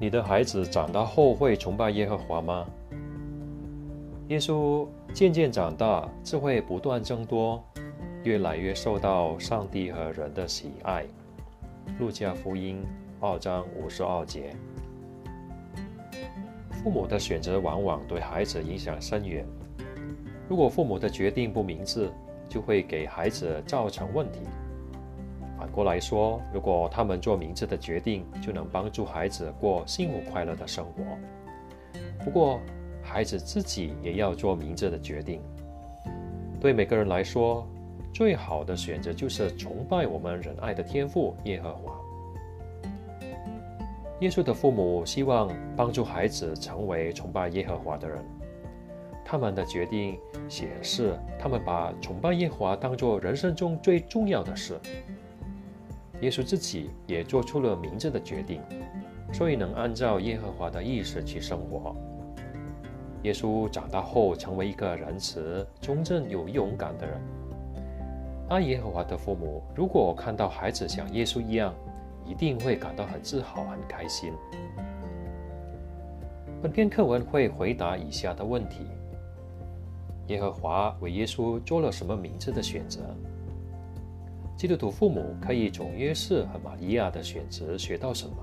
你的孩子长大后会崇拜耶和华吗？耶稣渐渐长大，智慧不断增多，越来越受到上帝和人的喜爱。路加福音二章五十二节。父母的选择往往对孩子影响深远。如果父母的决定不明智，就会给孩子造成问题。反过来说，如果他们做明智的决定，就能帮助孩子过幸福快乐的生活。不过，孩子自己也要做明智的决定。对每个人来说，最好的选择就是崇拜我们仁爱的天父耶和华。耶稣的父母希望帮助孩子成为崇拜耶和华的人。他们的决定显示，他们把崇拜耶和华当作人生中最重要的事。耶稣自己也做出了明智的决定，所以能按照耶和华的意思去生活。耶稣长大后成为一个仁慈、忠正、有勇敢的人。爱耶和华的父母，如果看到孩子像耶稣一样，一定会感到很自豪、很开心。本篇课文会回答以下的问题：耶和华为耶稣做了什么明智的选择？基督徒父母可以从约瑟和玛利亚的选择学到什么？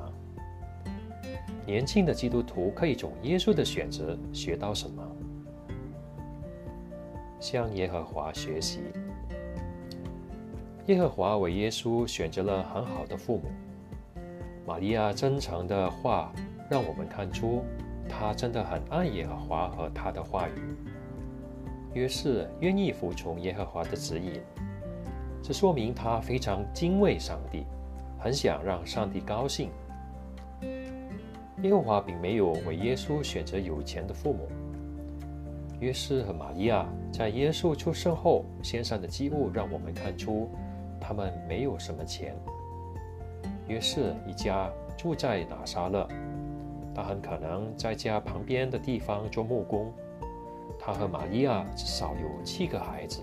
年轻的基督徒可以从耶稣的选择学到什么？向耶和华学习。耶和华为耶稣选择了很好的父母。玛利亚真诚的话让我们看出，他真的很爱耶和华和他的话语。约瑟愿意服从耶和华的指引。这说明他非常敬畏上帝，很想让上帝高兴。耶和华并没有为耶稣选择有钱的父母。约瑟和玛利亚在耶稣出生后献上的祭物，让我们看出他们没有什么钱。约瑟一家住在拿撒勒，他很可能在家旁边的地方做木工。他和玛利亚至少有七个孩子。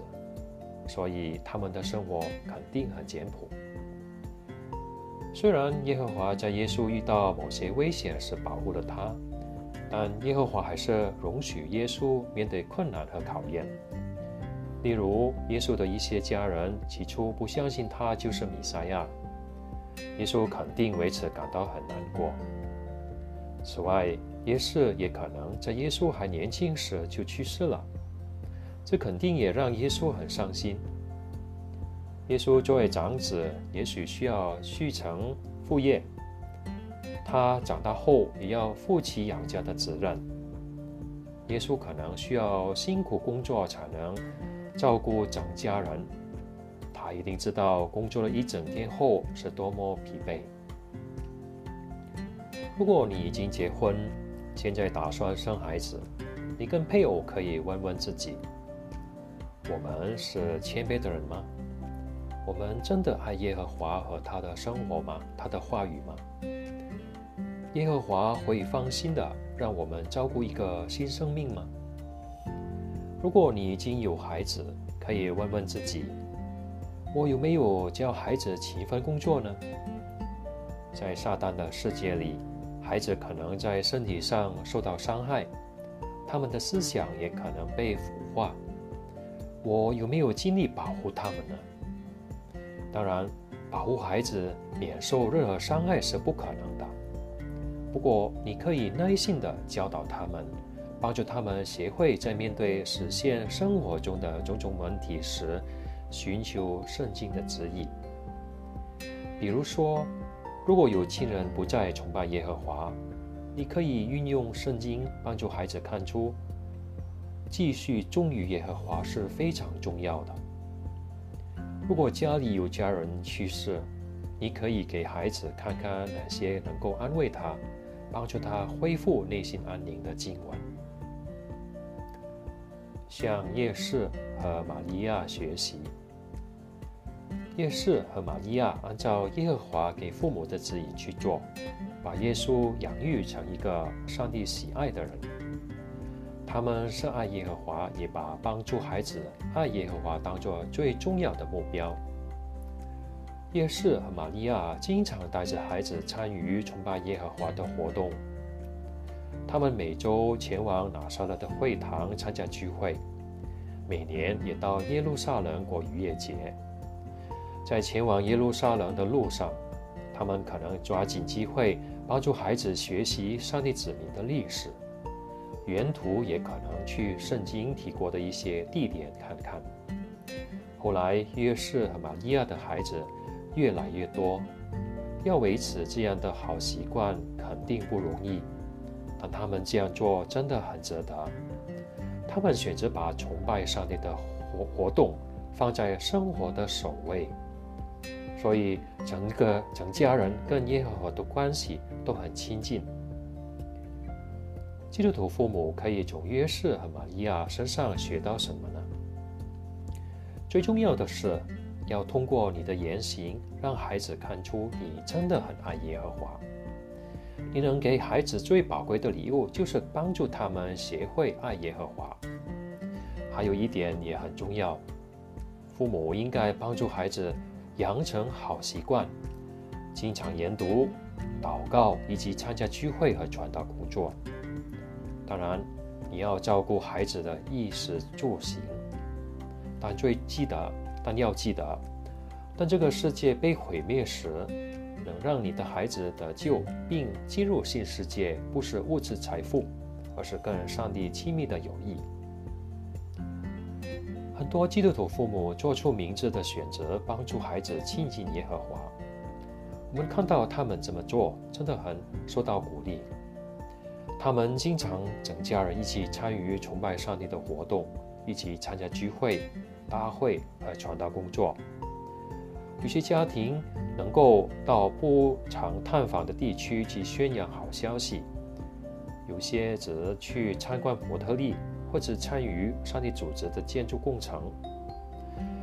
所以他们的生活肯定很简朴。虽然耶和华在耶稣遇到某些危险时保护了他，但耶和华还是容许耶稣面对困难和考验。例如，耶稣的一些家人起初不相信他就是弥赛亚，耶稣肯定为此感到很难过。此外，耶稣也可能在耶稣还年轻时就去世了。这肯定也让耶稣很伤心。耶稣作为长子，也许需要继承父业，他长大后也要负起养家的责任。耶稣可能需要辛苦工作才能照顾整家人，他一定知道工作了一整天后是多么疲惫。如果你已经结婚，现在打算生孩子，你跟配偶可以问问自己。我们是谦卑的人吗？我们真的爱耶和华和他的生活吗？他的话语吗？耶和华会放心的让我们照顾一个新生命吗？如果你已经有孩子，可以问问自己：我有没有教孩子勤奋工作呢？在撒旦的世界里，孩子可能在身体上受到伤害，他们的思想也可能被腐化。我有没有精力保护他们呢？当然，保护孩子免受任何伤害是不可能的。不过，你可以耐心地教导他们，帮助他们学会在面对实现生活中的种种问题时，寻求圣经的指引。比如说，如果有亲人不再崇拜耶和华，你可以运用圣经帮助孩子看出。继续忠于耶和华是非常重要的。如果家里有家人去世，你可以给孩子看看哪些能够安慰他、帮助他恢复内心安宁的经文。向夜市和玛利亚学习。夜市和玛利亚按照耶和华给父母的指引去做，把耶稣养育成一个上帝喜爱的人。他们是爱耶和华，也把帮助孩子爱耶和华当作最重要的目标。耶士和玛利亚经常带着孩子参与崇拜耶和华的活动。他们每周前往拿撒勒的会堂参加聚会，每年也到耶路撒冷过逾越节。在前往耶路撒冷的路上，他们可能抓紧机会帮助孩子学习上帝子民的历史，沿途也可能去圣经提过的一些地点看看。后来，约瑟和玛利亚的孩子。越来越多，要维持这样的好习惯肯定不容易，但他们这样做真的很值得。他们选择把崇拜上帝的活活动放在生活的首位，所以整个整家人跟耶和华的关系都很亲近。基督徒父母可以从约瑟和玛利亚身上学到什么呢？最重要的是。要通过你的言行，让孩子看出你真的很爱耶和华。你能给孩子最宝贵的礼物，就是帮助他们学会爱耶和华。还有一点也很重要，父母应该帮助孩子养成好习惯，经常研读、祷告以及参加聚会和传道工作。当然，你要照顾孩子的衣食住行，但最记得。但要记得，当这个世界被毁灭时，能让你的孩子得救并进入新世界，不是物质财富，而是跟上帝亲密的友谊。很多基督徒父母做出明智的选择，帮助孩子亲近耶和华。我们看到他们这么做，真的很受到鼓励。他们经常整家人一起参与崇拜上帝的活动，一起参加聚会。大会和传达工作，有些家庭能够到不常探访的地区去宣扬好消息，有些则去参观伯特利或者参与上帝组织的建筑工程。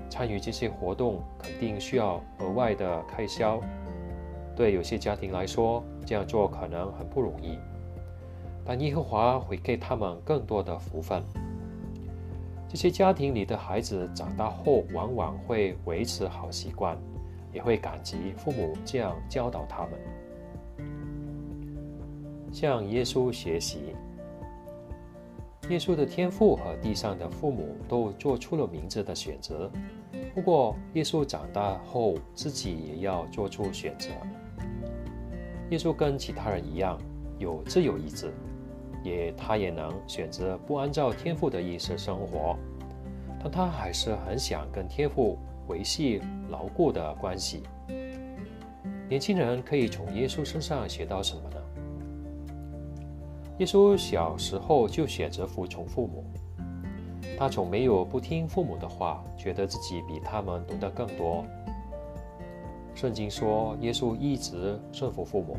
参与这些活动肯定需要额外的开销，对有些家庭来说，这样做可能很不容易，但耶和华会给他们更多的福分。这些家庭里的孩子长大后，往往会维持好习惯，也会感激父母这样教导他们。向耶稣学习，耶稣的天赋和地上的父母都做出了明智的选择。不过，耶稣长大后自己也要做出选择。耶稣跟其他人一样，有自由意志。也，他也能选择不按照天父的意思生活，但他还是很想跟天父维系牢固的关系。年轻人可以从耶稣身上学到什么呢？耶稣小时候就选择服从父母，他从没有不听父母的话，觉得自己比他们懂得更多。圣经说，耶稣一直顺服父母，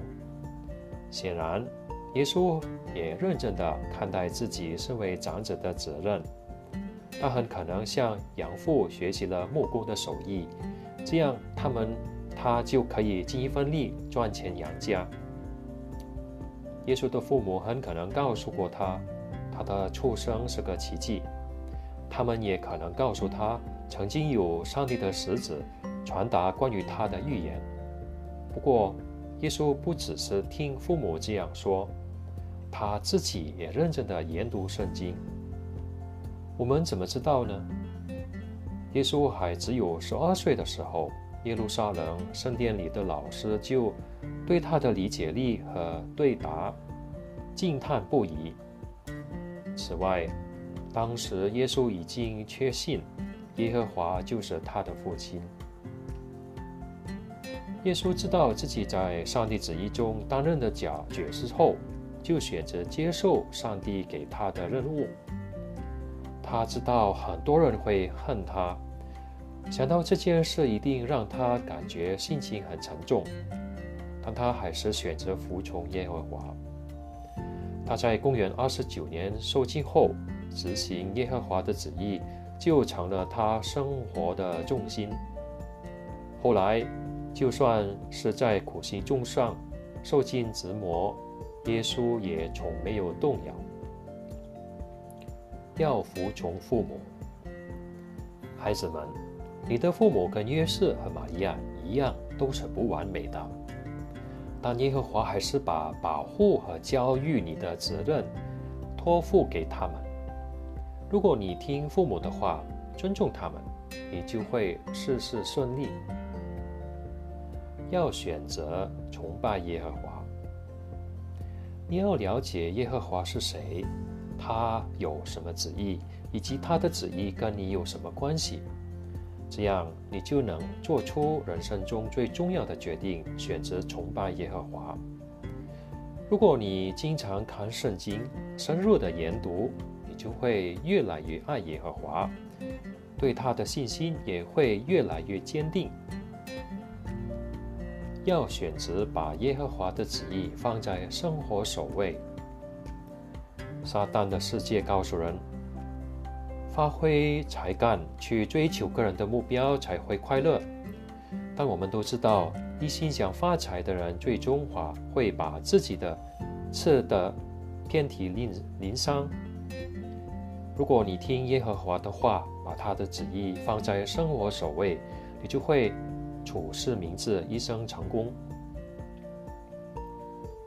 显然。耶稣也认真地看待自己身为长者的责任，他很可能向养父学习了木工的手艺，这样他们他就可以尽一份力赚钱养家。耶稣的父母很可能告诉过他，他的出生是个奇迹，他们也可能告诉他，曾经有上帝的使者传达关于他的预言。不过，耶稣不只是听父母这样说。他自己也认真的研读圣经。我们怎么知道呢？耶稣还只有十二岁的时候，耶路撒冷圣殿里的老师就对他的理解力和对答惊叹不已。此外，当时耶稣已经确信耶和华就是他的父亲。耶稣知道自己在上帝旨意中担任的角角色后。就选择接受上帝给他的任务。他知道很多人会恨他，想到这件事一定让他感觉心情很沉重，但他还是选择服从耶和华。他在公元二十九年受浸后，执行耶和华的旨意，就成了他生活的重心。后来，就算是在苦行重上受尽折磨。耶稣也从没有动摇。要服从父母，孩子们，你的父母跟约瑟和玛利亚一样都是不完美的，但耶和华还是把保护和教育你的责任托付给他们。如果你听父母的话，尊重他们，你就会事事顺利。要选择崇拜耶和华，你要了解耶和华是谁，他有什么旨意，以及他的旨意跟你有什么关系。这样，你就能做出人生中最重要的决定，选择崇拜耶和华。如果你经常看圣经，深入的研读，你就会越来越爱耶和华，对他的信心也会越来越坚定。要选择把耶和华的旨意放在生活首位。撒旦的世界告诉人。发挥才干去追求个人的目标才会快乐，但我们都知道，一心想发财的人，最终华会把自己的吃的遍体鳞鳞伤。如果你听耶和华的话，把他的旨意放在生活首位，你就会处事明智，一生成功。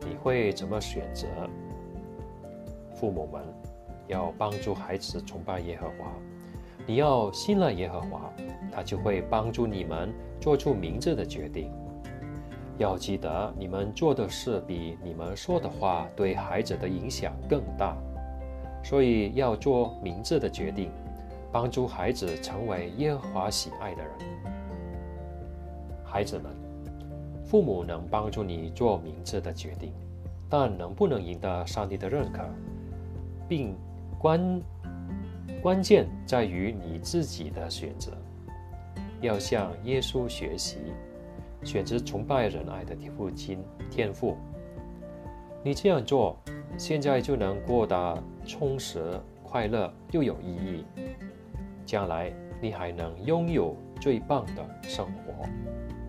你会怎么选择？父母们？要帮助孩子崇拜耶和华，你要信赖耶和华，他就会帮助你们做出明智的决定。要记得，你们做的事比你们说的话对孩子的影响更大，所以要做明智的决定，帮助孩子成为耶和华喜爱的人。孩子们，父母能帮助你做明智的决定，但能不能赢得上帝的认可，并。关关键在于你自己的选择，要向耶稣学习，选择崇拜仁爱的父亲天赋。你这样做，现在就能过得充实、快乐又有意义。将来你还能拥有最棒的生活。